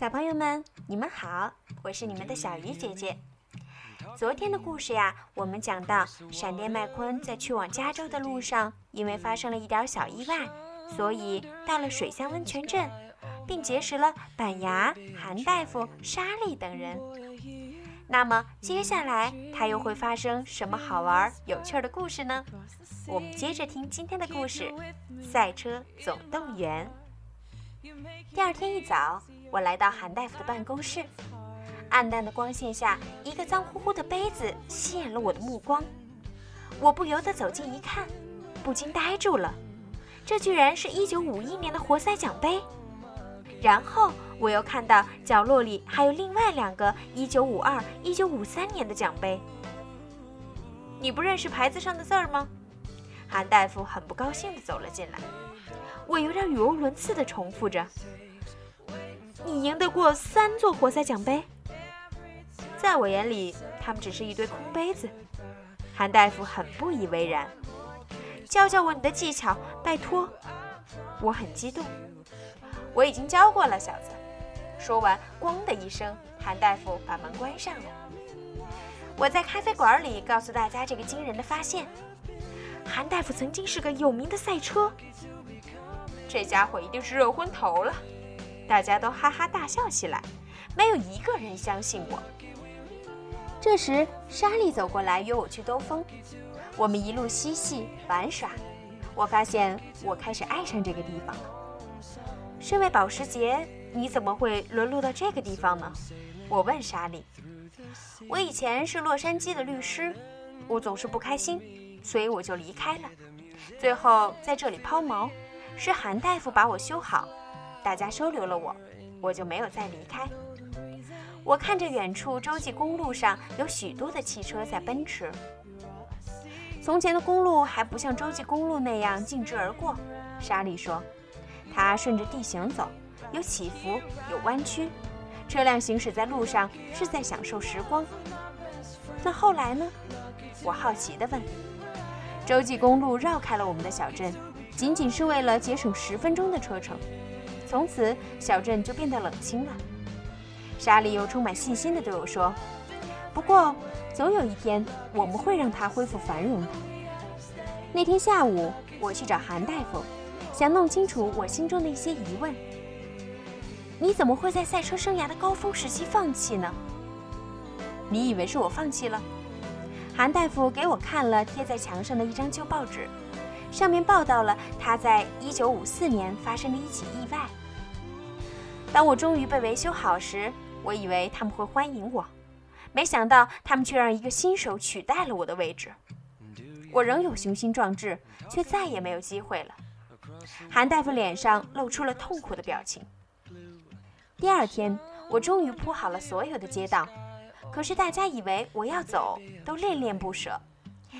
小朋友们，你们好，我是你们的小鱼姐姐。昨天的故事呀，我们讲到闪电麦昆在去往加州的路上，因为发生了一点小意外，所以到了水乡温泉镇，并结识了板牙、韩大夫、莎莉等人。那么接下来他又会发生什么好玩有趣的故事呢？我们接着听今天的故事《赛车总动员》。第二天一早。我来到韩大夫的办公室，暗淡的光线下，一个脏乎乎的杯子吸引了我的目光。我不由得走近一看，不禁呆住了。这居然是一九五一年的活塞奖杯。然后我又看到角落里还有另外两个一九五二、一九五三年的奖杯。你不认识牌子上的字儿吗？韩大夫很不高兴地走了进来。我有点语无伦次地重复着。你赢得过三座活塞奖杯，在我眼里，他们只是一堆空杯子。韩大夫很不以为然，教教我你的技巧，拜托。我很激动，我已经教过了，小子。说完，咣的一声，韩大夫把门关上了。我在咖啡馆里告诉大家这个惊人的发现：韩大夫曾经是个有名的赛车。这家伙一定是热昏头了。大家都哈哈大笑起来，没有一个人相信我。这时，莎莉走过来约我去兜风，我们一路嬉戏玩耍。我发现我开始爱上这个地方了。身为保时捷，你怎么会沦落到这个地方呢？我问莎莉。我以前是洛杉矶的律师，我总是不开心，所以我就离开了。最后在这里抛锚，是韩大夫把我修好。大家收留了我，我就没有再离开。我看着远处洲际公路上有许多的汽车在奔驰。从前的公路还不像洲际公路那样径直而过，莎莉说，它顺着地形走，有起伏，有弯曲，车辆行驶在路上是在享受时光。那后来呢？我好奇地问。洲际公路绕开了我们的小镇，仅仅是为了节省十分钟的车程。从此，小镇就变得冷清了。莎莉又充满信心地对我说：“不过，总有一天我们会让它恢复繁荣的。”那天下午，我去找韩大夫，想弄清楚我心中的一些疑问。你怎么会在赛车生涯的高峰时期放弃呢？你以为是我放弃了？韩大夫给我看了贴在墙上的一张旧报纸，上面报道了他在1954年发生的一起意外。当我终于被维修好时，我以为他们会欢迎我，没想到他们却让一个新手取代了我的位置。我仍有雄心壮志，却再也没有机会了。韩大夫脸上露出了痛苦的表情。第二天，我终于铺好了所有的街道，可是大家以为我要走，都恋恋不舍，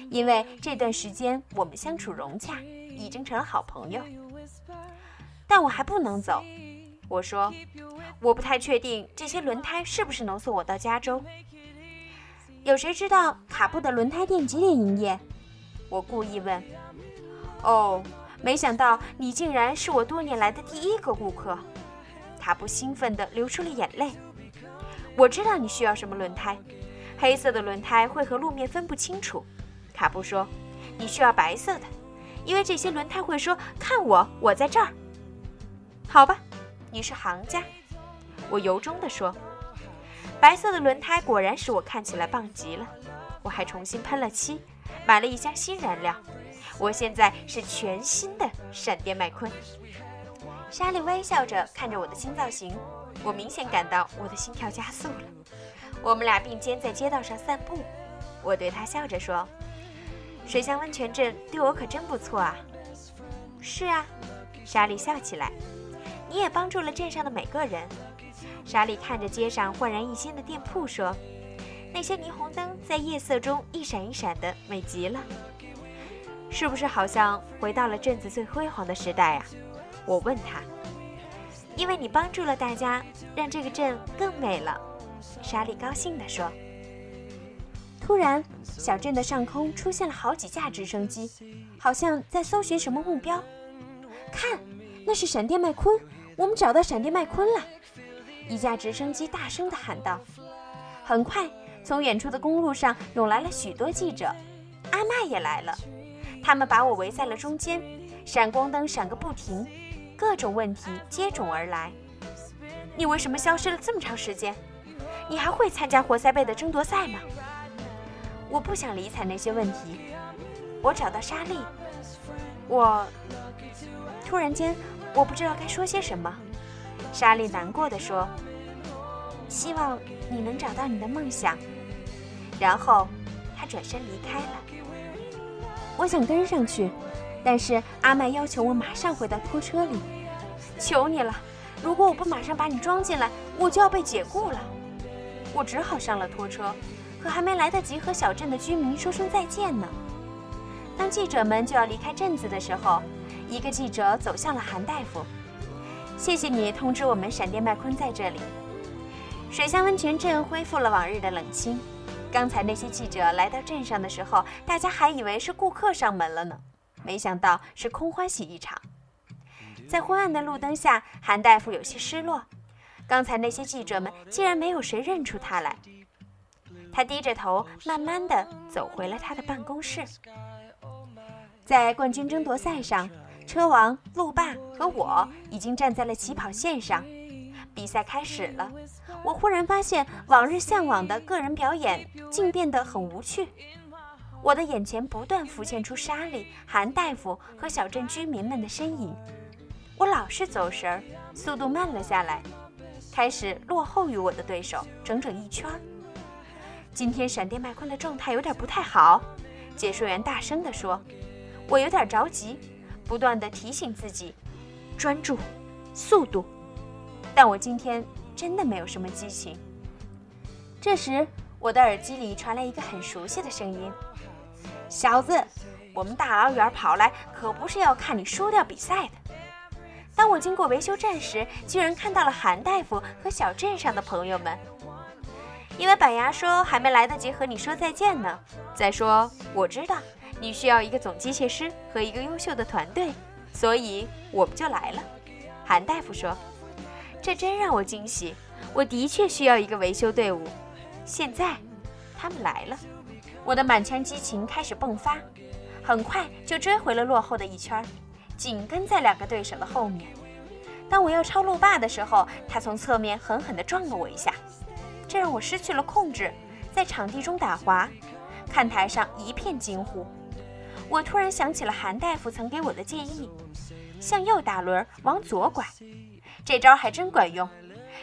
因为这段时间我们相处融洽，已经成了好朋友。但我还不能走。我说，我不太确定这些轮胎是不是能送我到加州。有谁知道卡布的轮胎店几点营业？我故意问。哦，没想到你竟然是我多年来的第一个顾客。卡布兴奋地流出了眼泪。我知道你需要什么轮胎，黑色的轮胎会和路面分不清楚。卡布说，你需要白色的，因为这些轮胎会说看我，我在这儿。好吧。你是行家，我由衷地说。白色的轮胎果然使我看起来棒极了。我还重新喷了漆，买了一箱新燃料。我现在是全新的闪电麦昆。莎莉微笑着看着我的新造型，我明显感到我的心跳加速了。我们俩并肩在街道上散步，我对她笑着说：“水乡温泉镇对我可真不错啊。”是啊，莎莉笑起来。你也帮助了镇上的每个人。莎莉看着街上焕然一新的店铺说：“那些霓虹灯在夜色中一闪一闪的，美极了。是不是好像回到了镇子最辉煌的时代啊？”我问他。因为你帮助了大家，让这个镇更美了。莎莉高兴地说。突然，小镇的上空出现了好几架直升机，好像在搜寻什么目标。看，那是闪电麦昆。我们找到闪电麦昆了，一架直升机大声地喊道。很快，从远处的公路上涌来了许多记者，阿麦也来了。他们把我围在了中间，闪光灯闪个不停，各种问题接踵而来。你为什么消失了这么长时间？你还会参加活塞杯的争夺赛吗？我不想理睬那些问题。我找到莎莉，我突然间我不知道该说些什么。莎莉难过的说：“希望你能找到你的梦想。”然后她转身离开了。我想跟上去，但是阿麦要求我马上回到拖车里。求你了，如果我不马上把你装进来，我就要被解雇了。我只好上了拖车，可还没来得及和小镇的居民说声再见呢。当记者们就要离开镇子的时候，一个记者走向了韩大夫。谢谢你通知我们闪电麦昆在这里。水乡温泉镇恢复了往日的冷清。刚才那些记者来到镇上的时候，大家还以为是顾客上门了呢，没想到是空欢喜一场。在昏暗的路灯下，韩大夫有些失落。刚才那些记者们竟然没有谁认出他来。他低着头，慢慢地走回了他的办公室。在冠军争夺赛上，车王、路霸和我已经站在了起跑线上。比赛开始了，我忽然发现往日向往的个人表演竟变得很无趣。我的眼前不断浮现出莎莉、韩大夫和小镇居民们的身影。我老是走神儿，速度慢了下来，开始落后于我的对手整整一圈。今天闪电麦昆的状态有点不太好，解说员大声地说：“我有点着急，不断地提醒自己，专注，速度。”但我今天真的没有什么激情。这时，我的耳机里传来一个很熟悉的声音：“小子，我们大老远跑来，可不是要看你输掉比赛的。”当我经过维修站时，居然看到了韩大夫和小镇上的朋友们。因为板牙说还没来得及和你说再见呢。再说，我知道你需要一个总机械师和一个优秀的团队，所以我们就来了。韩大夫说。这真让我惊喜！我的确需要一个维修队伍。现在，他们来了，我的满腔激情开始迸发，很快就追回了落后的一圈，紧跟在两个对手的后面。当我要超路霸的时候，他从侧面狠狠地撞了我一下，这让我失去了控制，在场地中打滑，看台上一片惊呼。我突然想起了韩大夫曾给我的建议：向右打轮，往左拐。这招还真管用，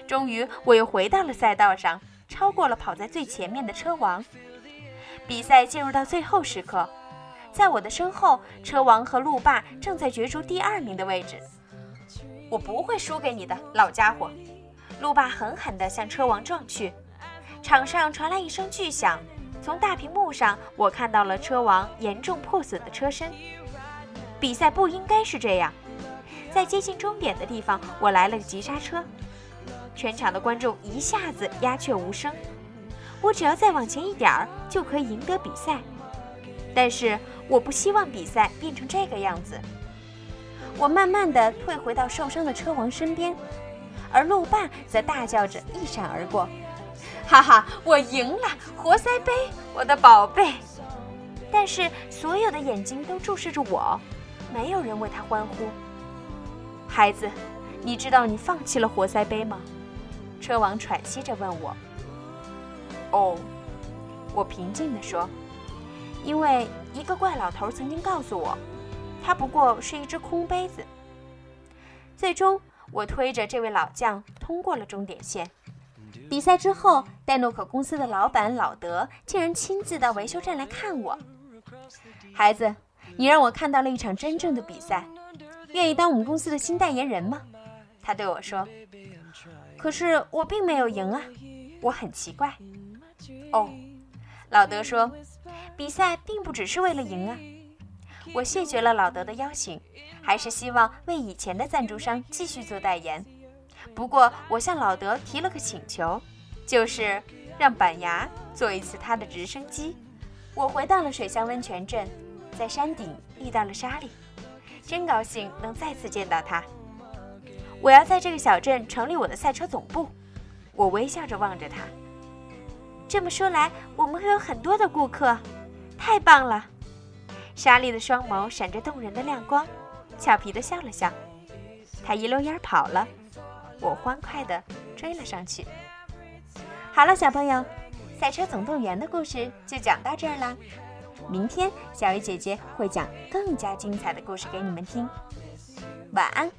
终于我又回到了赛道上，超过了跑在最前面的车王。比赛进入到最后时刻，在我的身后，车王和路霸正在角逐第二名的位置。我不会输给你的，老家伙！路霸狠狠地向车王撞去，场上传来一声巨响，从大屏幕上我看到了车王严重破损的车身。比赛不应该是这样。在接近终点的地方，我来了个急刹车，全场的观众一下子鸦雀无声。我只要再往前一点儿，就可以赢得比赛。但是我不希望比赛变成这个样子。我慢慢地退回到受伤的车王身边，而路霸则大叫着一闪而过：“哈哈，我赢了！活塞杯，我的宝贝！”但是所有的眼睛都注视着我，没有人为他欢呼。孩子，你知道你放弃了活塞杯吗？车王喘息着问我。哦，我平静地说，因为一个怪老头曾经告诉我，他不过是一只空杯子。最终，我推着这位老将通过了终点线。比赛之后，戴诺可公司的老板老德竟然亲自到维修站来看我。孩子，你让我看到了一场真正的比赛。愿意当我们公司的新代言人吗？他对我说。可是我并没有赢啊，我很奇怪。哦，老德说，比赛并不只是为了赢啊。我谢绝了老德的邀请，还是希望为以前的赞助商继续做代言。不过我向老德提了个请求，就是让板牙坐一次他的直升机。我回到了水乡温泉镇，在山顶遇到了莎莉。真高兴能再次见到他。我要在这个小镇成立我的赛车总部。我微笑着望着他。这么说来，我们会有很多的顾客，太棒了！莎莉的双眸闪着动人的亮光，俏皮的笑了笑。她一溜烟跑了，我欢快的追了上去。好了，小朋友，《赛车总动员》的故事就讲到这儿啦。明天，小鱼姐姐会讲更加精彩的故事给你们听。晚安。